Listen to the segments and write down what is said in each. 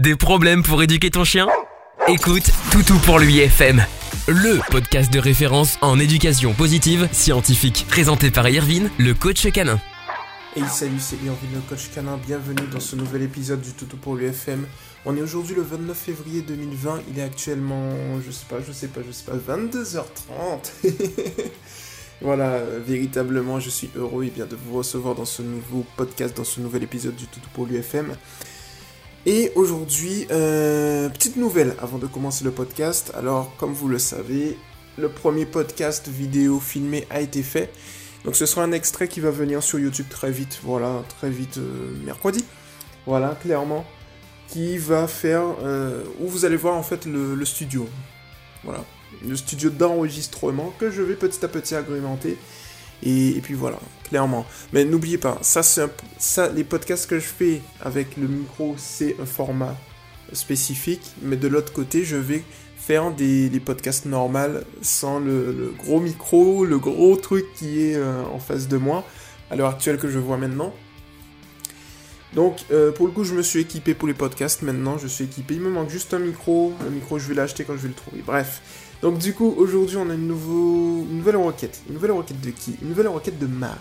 Des problèmes pour éduquer ton chien? Écoute Toutou pour lui FM, le podcast de référence en éducation positive scientifique, présenté par Irvine, le coach canin. Hey salut, c'est Irvine le coach canin, bienvenue dans ce nouvel épisode du Toutou pour l'UFM. On est aujourd'hui le 29 février 2020, il est actuellement, je sais pas, je sais pas, je sais pas, 22h30. voilà, véritablement, je suis heureux et bien de vous recevoir dans ce nouveau podcast, dans ce nouvel épisode du Toutou pour l'UFM. Et aujourd'hui, euh, petite nouvelle avant de commencer le podcast. Alors, comme vous le savez, le premier podcast vidéo filmé a été fait. Donc ce sera un extrait qui va venir sur YouTube très vite, voilà, très vite euh, mercredi. Voilà, clairement. Qui va faire, euh, où vous allez voir en fait le studio. Voilà, le studio d'enregistrement que je vais petit à petit agrémenter. Et, puis voilà, clairement. Mais n'oubliez pas, ça, c'est ça, les podcasts que je fais avec le micro, c'est un format spécifique. Mais de l'autre côté, je vais faire des, podcasts normaux sans le, gros micro, le gros truc qui est euh, en face de moi, à l'heure actuelle que je vois maintenant. Donc, euh, pour le coup, je me suis équipé pour les podcasts. Maintenant, je suis équipé. Il me manque juste un micro. Le micro, je vais l'acheter quand je vais le trouver. Bref. Donc du coup, aujourd'hui, on a une, nouveau... une nouvelle requête. Une nouvelle requête de qui? Une nouvelle requête de Marie.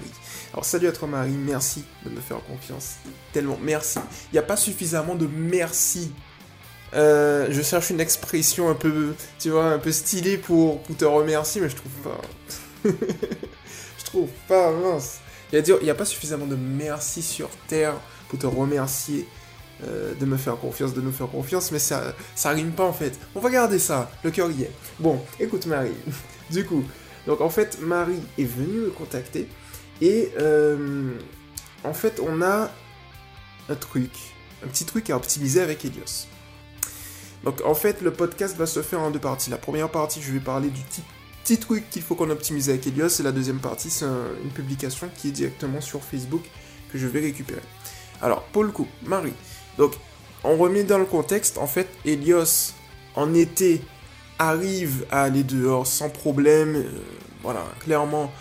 Alors salut à toi Marie, merci de me faire confiance. Tellement, merci. Il n'y a pas suffisamment de merci. Euh, je cherche une expression un peu, tu vois, un peu stylée pour, te remercier, mais je trouve pas. je trouve pas, mince. Il n'y a pas suffisamment de merci sur Terre pour te remercier. Euh, de me faire confiance, de nous faire confiance, mais ça, ça rime pas en fait. On va garder ça, le cœur y est. Bon, écoute Marie, du coup, donc en fait, Marie est venue me contacter et euh, en fait, on a un truc, un petit truc à optimiser avec Helios. Donc en fait, le podcast va se faire en deux parties. La première partie, je vais parler du petit, truc qu'il faut qu'on optimise avec Helios, et la deuxième partie, c'est une publication qui est directement sur Facebook que je vais récupérer. Alors, pour le coup, Marie, donc, on remet dans le contexte, en fait, Helios, en été, arrive à aller dehors sans problème. Euh, voilà, clairement,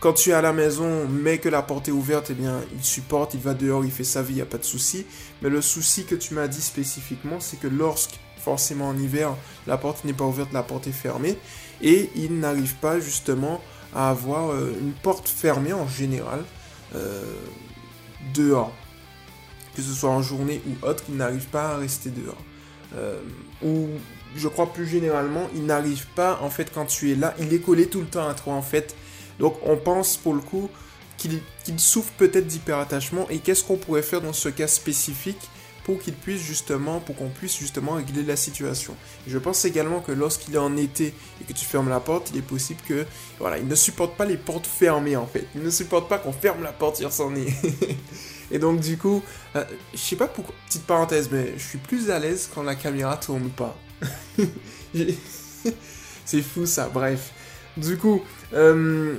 quand tu es à la maison, mais que la porte est ouverte, eh bien, il supporte, il va dehors, il fait sa vie, il n'y a pas de souci. Mais le souci que tu m'as dit spécifiquement, c'est que lorsque, forcément en hiver, la porte n'est pas ouverte, la porte est fermée, et il n'arrive pas justement à avoir euh, une porte fermée en général euh, dehors que ce soit en journée ou autre, il n'arrive pas à rester dehors. Euh, ou je crois plus généralement, il n'arrive pas, en fait, quand tu es là, il est collé tout le temps à toi, en fait. Donc on pense pour le coup qu'il souffre peut-être d'hyperattachement et qu'est-ce qu'on pourrait faire dans ce cas spécifique pour qu'il puisse justement, pour qu'on puisse justement régler la situation? je pense également que lorsqu'il est en été et que tu fermes la porte, il est possible que, voilà, il ne supporte pas les portes fermées en fait. Il ne supporte pas qu'on ferme la porte sur son nez. et donc du coup, euh, je sais pas pourquoi, petite parenthèse, mais je suis plus à l'aise quand la caméra tourne pas. C'est fou ça, bref. Du coup, euh,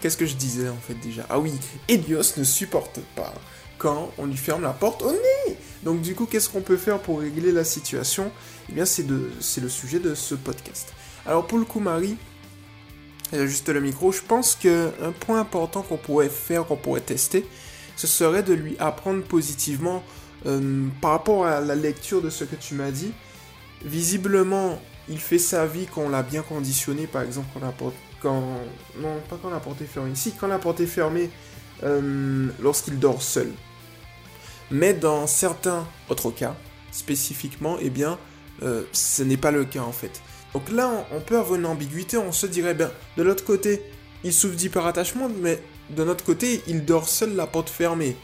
qu'est-ce que je disais en fait déjà? Ah oui, Helios ne supporte pas quand on lui ferme la porte au nez. Donc du coup, qu'est-ce qu'on peut faire pour régler la situation? Eh bien, c'est le sujet de ce podcast. Alors pour le coup, Marie, juste le micro, je pense qu'un point important qu'on pourrait faire, qu'on pourrait tester, ce serait de lui apprendre positivement euh, par rapport à la lecture de ce que tu m'as dit. Visiblement, il fait sa vie quand on l'a bien conditionné, par exemple quand la porte... Quand... Non, pas quand la porte est fermée. Si, quand la porte est fermée, euh, lorsqu'il dort seul. Mais dans certains autres cas, spécifiquement, eh bien, euh, ce n'est pas le cas en fait. Donc là, on, peut avoir une ambiguïté, on se dirait, bien, de l'autre côté, il souffre d'hyperattachement, mais de notre côté, il dort seul, la porte fermée.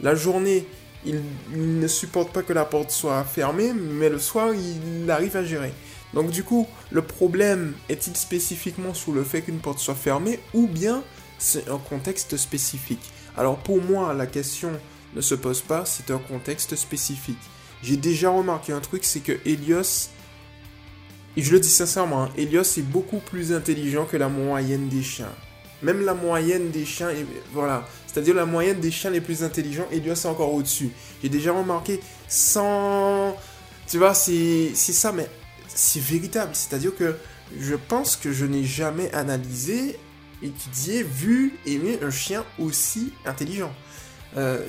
La journée, il, ne supporte pas que la porte soit fermée, mais le soir, il arrive à gérer. Donc du coup, le problème est-il spécifiquement sur le fait qu'une porte soit fermée, ou bien c'est un contexte spécifique? Alors pour moi, la question ne se pose pas, c'est un contexte spécifique. J'ai déjà remarqué un truc, c'est que Helios, et je le dis sincèrement, hein, Helios est beaucoup plus intelligent que la moyenne des chiens. Même la moyenne des chiens, voilà, c'est-à-dire la moyenne des chiens les plus intelligents, Helios est encore au-dessus. J'ai déjà remarqué sans... Tu vois, c'est ça, mais c'est véritable. C'est-à-dire que je pense que je n'ai jamais analysé, étudié, vu, aimé un chien aussi intelligent. Euh,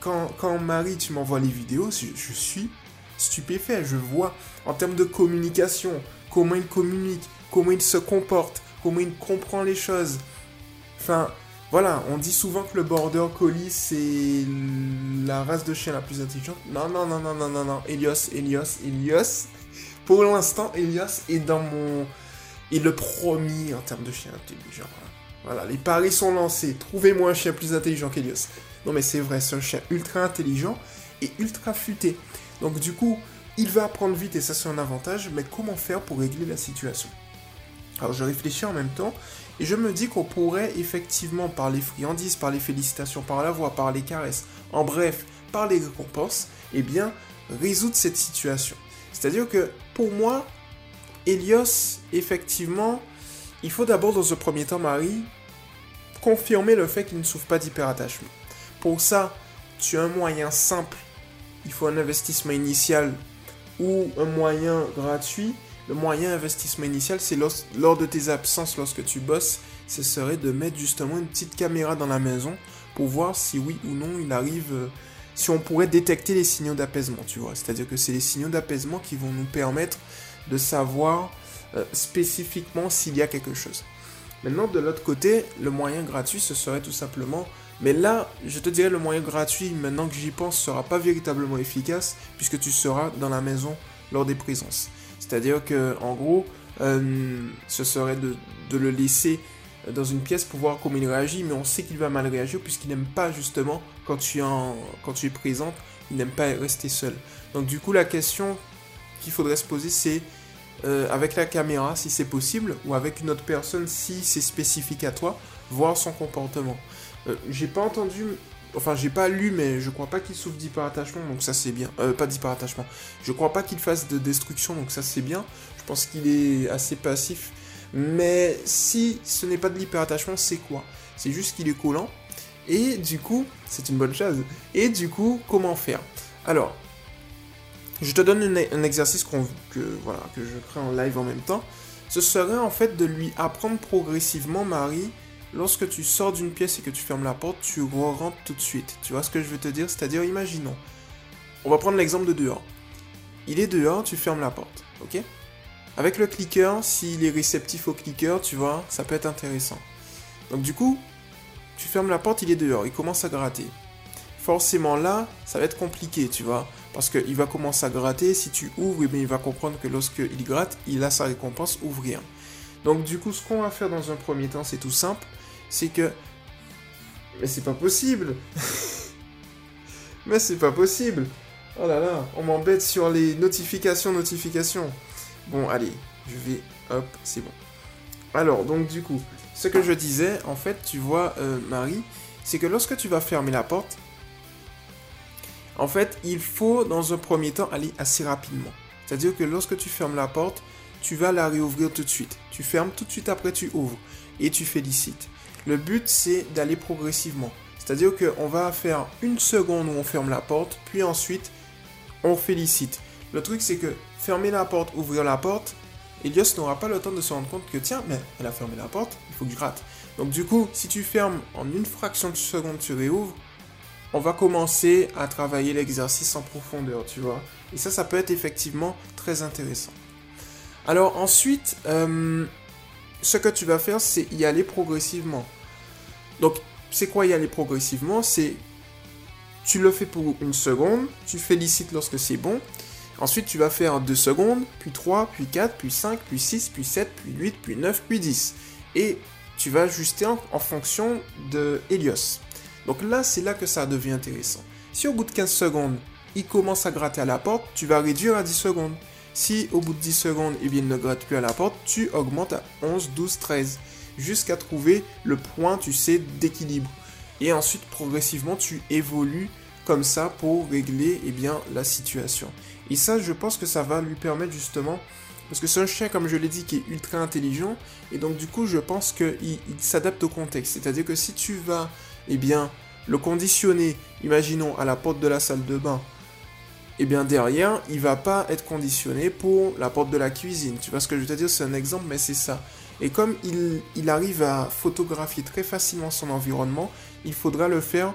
quand, quand Marie, tu m'envoies les vidéos, je, suis stupéfait. Je vois en termes de communication, comment il communique, comment il se comporte, comment il comprend les choses. Voilà, on dit souvent que le border collie c'est la race de chien la plus intelligente. Non, non, non, non, non, non, non. Elios, Elios, Elios. Pour l'instant, Elios est dans mon. est le premier en termes de chien intelligent. Voilà, les paris sont lancés. Trouvez-moi un chien plus intelligent qu'Elios. Non, mais c'est vrai, c'est un chien ultra intelligent et ultra futé. Donc, du coup, il va apprendre vite et ça, c'est un avantage. Mais comment faire pour régler la situation? Alors, je réfléchis en même temps et je me dis qu'on pourrait effectivement, par les friandises, par les félicitations, par la voix, par les caresses, en bref, par les récompenses, eh bien, résoudre cette situation. C'est-à-dire que, pour moi, Elios, effectivement, il faut d'abord, dans un premier temps, Marie, confirmer le fait qu'il ne souffre pas d'hyperattachement. Pour ça, tu as un moyen simple. Il faut un investissement initial ou un moyen gratuit le moyen investissement initial, c'est lors, de tes absences, lorsque tu bosses, ce serait de mettre justement une petite caméra dans la maison pour voir si oui ou non il arrive, euh, si on pourrait détecter les signaux d'apaisement, tu vois. C'est-à-dire que c'est les signaux d'apaisement qui vont nous permettre de savoir euh, spécifiquement s'il y a quelque chose. Maintenant, de l'autre côté, le moyen gratuit, ce serait tout simplement... Mais là, je te dirais, le moyen gratuit, maintenant que j'y pense, sera pas véritablement efficace, puisque tu seras dans la maison lors des présences. C'est-à-dire que, en gros, euh, ce serait de, le laisser dans une pièce pour voir comment il réagit, mais on sait qu'il va mal réagir puisqu'il n'aime pas justement quand tu, es présente, il n'aime pas rester seul. Donc du coup, la question qu'il faudrait se poser, c'est euh, avec la caméra si c'est possible, ou avec une autre personne si c'est spécifique à toi, voir son comportement. Euh, j'ai pas entendu Enfin, j'ai pas lu, mais je crois pas qu'il souffre d'hyperattachement, donc ça c'est bien. Euh, pas d'hyperattachement. Je crois pas qu'il fasse de destruction, donc ça c'est bien. Je pense qu'il est assez passif. Mais si ce n'est pas de l'hyperattachement, c'est quoi? C'est juste qu'il est collant. Et du coup, c'est une bonne chose. Et du coup, comment faire? Alors, je te donne un exercice que, que je crée en live en même temps. Ce serait en fait de lui apprendre progressivement, Marie, lorsque tu sors d'une pièce et que tu fermes la porte, tu rentres tout de suite. Tu vois ce que je veux te dire? C'est-à-dire, imaginons, on va prendre l'exemple de dehors. Il est dehors, tu fermes la porte, ok? Avec le clicker, s'il est réceptif au clicker, tu vois, ça peut être intéressant. Donc du coup, tu fermes la porte, il est dehors, il commence à gratter. Forcément là, ça va être compliqué, tu vois, parce qu'il va commencer à gratter, si tu ouvres, eh il va comprendre que lorsqu'il gratte, il a sa récompense, ouvrir. Donc du coup, ce qu'on va faire dans un premier temps, c'est tout simple c'est que... Mais c'est pas possible Mais c'est pas possible Oh là là, on m'embête sur les notifications, notifications. Bon, allez, je vais... Hop, c'est bon. Alors, donc du coup, ce que je disais, en fait, tu vois, euh, Marie, c'est que lorsque tu vas fermer la porte, en fait, il faut dans un premier temps aller assez rapidement. C'est-à-dire que lorsque tu fermes la porte, tu vas la réouvrir tout de suite. Tu fermes tout de suite après tu ouvres et tu félicites. Le but, c'est d'aller progressivement. C'est-à-dire qu'on va faire une seconde où on ferme la porte, puis ensuite, on félicite. Le truc, c'est que fermer la porte, ouvrir la porte, Elios n'aura pas le temps de se rendre compte que tiens, mais elle a fermé la porte, il faut que je rate. Donc du coup, si tu fermes en une fraction de seconde, tu réouvres, on va commencer à travailler l'exercice en profondeur, tu vois. Et ça, ça peut être effectivement très intéressant. Alors ensuite, euh, ce que tu vas faire, c'est y aller progressivement. Donc, c'est quoi y aller progressivement? C'est tu le fais pour une seconde, tu félicites lorsque c'est bon. Ensuite, tu vas faire 2 secondes, puis 3, puis 4, puis 5, puis 6, puis 7, puis 8, puis 9, puis 10. Et tu vas ajuster en, fonction de Helios. Donc là, c'est là que ça devient intéressant. Si au bout de 15 secondes, il commence à gratter à la porte, tu vas réduire à 10 secondes. Si au bout de 10 secondes, eh il ne gratte plus à la porte, tu augmentes à 11, 12, 13 jusqu'à trouver le point, tu sais, d'équilibre. Et ensuite, progressivement, tu évolues comme ça pour régler eh bien, la situation. Et ça, je pense que ça va lui permettre justement, parce que c'est un chien, comme je l'ai dit, qui est ultra intelligent, et donc du coup, je pense qu'il il, s'adapte au contexte. C'est-à-dire que si tu vas, eh bien, le conditionner, imaginons, à la porte de la salle de bain, et eh bien derrière, il va pas être conditionné pour la porte de la cuisine. Tu vois ce que je veux te dire? C'est un exemple, mais c'est ça. Et comme il, arrive à photographier très facilement son environnement, il faudra le faire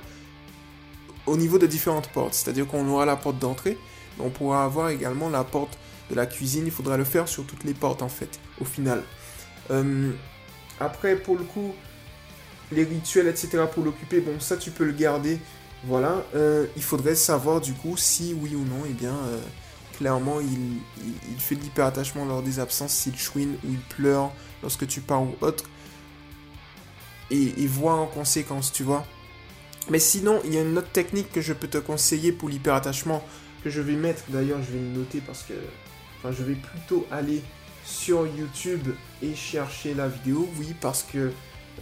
au niveau de différentes portes. C'est-à-dire qu'on aura la porte d'entrée, on pourra avoir également la porte de la cuisine. Il faudra le faire sur toutes les portes en fait, au final. Euh, après, pour le coup, les rituels, etc. pour l'occuper, bon, ça tu peux le garder. Voilà. Euh, il faudrait savoir du coup si oui ou non, et eh bien, euh, clairement, il, il, fait de l'hyperattachement lors des absences, s'il chouine ou il pleure lorsque tu pars ou autre. Et, et en conséquence, tu vois. Mais sinon, il y a une autre technique que je peux te conseiller pour l'hyperattachement, que je vais mettre, d'ailleurs je vais le noter parce que... Enfin, je vais plutôt aller sur YouTube et chercher la vidéo, oui, parce que...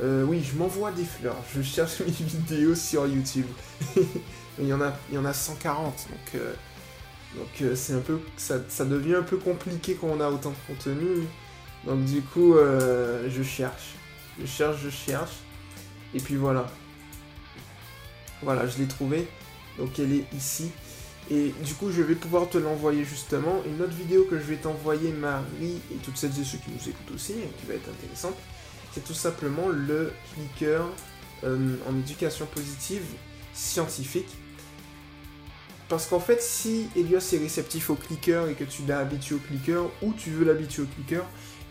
Euh, oui, je m'envoie des fleurs, je cherche mes vidéos sur YouTube. il, y en a, il y en a 140, donc... Euh, donc euh, c'est un peu... Ça, ça, devient un peu compliqué quand on a autant de contenu. Donc du coup, je cherche. Je cherche, je cherche. Et puis voilà. Voilà, je l'ai trouvé. Donc elle est ici. Et du coup, je vais pouvoir te l'envoyer justement. Une autre vidéo que je vais t'envoyer, Marie, et toutes celles et ceux qui nous écoutent aussi, et qui va être intéressante, c'est tout simplement le clicker euh, en éducation positive scientifique. Parce qu'en fait, si Elios est réceptif au clicker et que tu l'as habitué au clicker, ou tu veux l'habituer au clicker,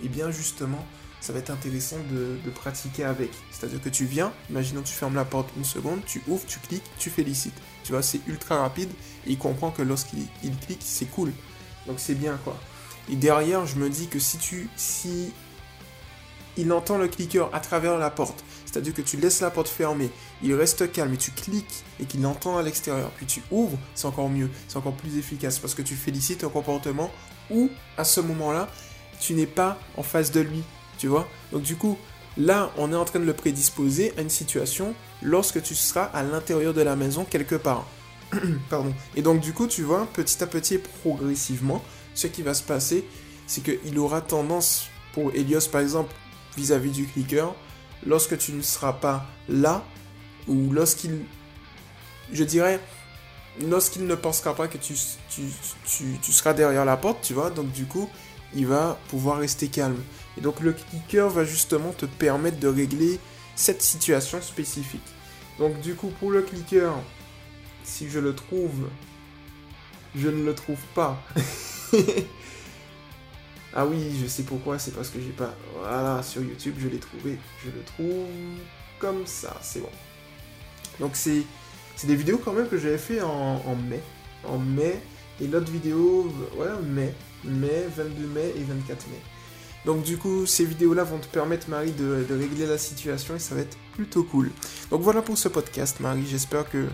et eh bien justement, ça va être intéressant de, pratiquer avec. C'est-à-dire que tu viens, imaginons que tu fermes la porte une seconde, tu ouvres, tu cliques, tu félicites. Tu vois, c'est ultra rapide il comprend que lorsqu'il clique, c'est cool. Donc c'est bien quoi. Et derrière, je me dis que si tu si il entend le clicker à travers la porte, c'est-à-dire que tu laisses la porte fermée, il reste calme et tu cliques et qu'il l'entend à l'extérieur, puis tu ouvres, c'est encore mieux, c'est encore plus efficace parce que tu félicites un comportement où à ce moment-là, tu n'es pas en face de lui, tu vois Donc du coup, là, on est en train de le prédisposer à une situation lorsque tu seras à l'intérieur de la maison quelque part. Pardon. Et donc du coup, tu vois, petit à petit progressivement, ce qui va se passer, c'est qu'il aura tendance, pour Helios par exemple, vis-à-vis du clicker, lorsque tu ne seras pas là, ou lorsqu'il, je dirais, lorsqu'il ne pensera pas que tu, tu, tu, seras derrière la porte, tu vois, donc du coup, il va pouvoir rester calme. Et donc le clicker va justement te permettre de régler cette situation spécifique. Donc du coup pour le clicker, si je le trouve, je ne le trouve pas. ah oui, je sais pourquoi, c'est parce que j'ai pas... Voilà, sur YouTube je l'ai trouvé. Je le trouve comme ça, c'est bon. Donc c'est des vidéos quand même que j'avais fait en, mai. En mai. Et l'autre vidéo, ouais, mai mai, 22 mai et 24 mai. Donc du coup, ces vidéos-là vont te permettre, Marie, de, régler la situation et ça va être plutôt cool. Donc voilà pour ce podcast, Marie. J'espère que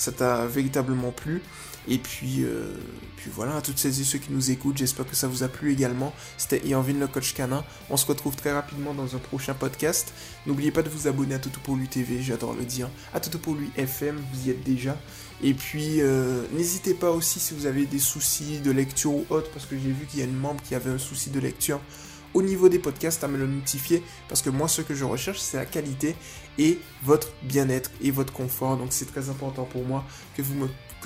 ça t'a véritablement plu. Et puis, euh, puis voilà, à toutes celles et ceux qui nous écoutent, j'espère que ça vous a plu également. C'était Irvin le coach canin. On se retrouve très rapidement dans un prochain podcast. N'oubliez pas de vous abonner à Toto pour lui TV, j'adore le dire. À Toto pour lui FM, vous y êtes déjà. Et puis, euh, n'hésitez pas aussi si vous avez des soucis de lecture ou autre, parce que j'ai vu qu'il y a une membre qui avait un souci de lecture au niveau des podcasts à me le notifier, parce que moi, ce que je recherche, c'est la qualité et votre bien-être et votre confort. Donc, c'est très important pour moi que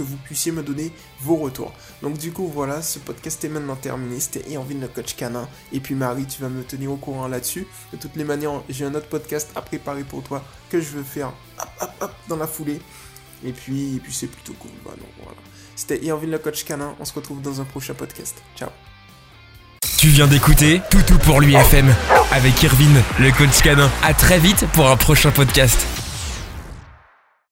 vous puissiez me donner vos retours. Donc du coup voilà, ce podcast est maintenant terminé. C'était envie le coach canin. Et puis Marie, tu vas me tenir au courant là-dessus. De toutes les manières, j'ai un autre podcast à préparer pour toi que je veux faire dans la foulée. Et puis, puis c'est plutôt cool. Voilà, voilà. C'était Irvin le coach canin. On se retrouve dans un prochain podcast. Ciao. Tu viens d'écouter Toutou pour l'UFM avec Irvin le coach canin. À très vite pour un prochain podcast.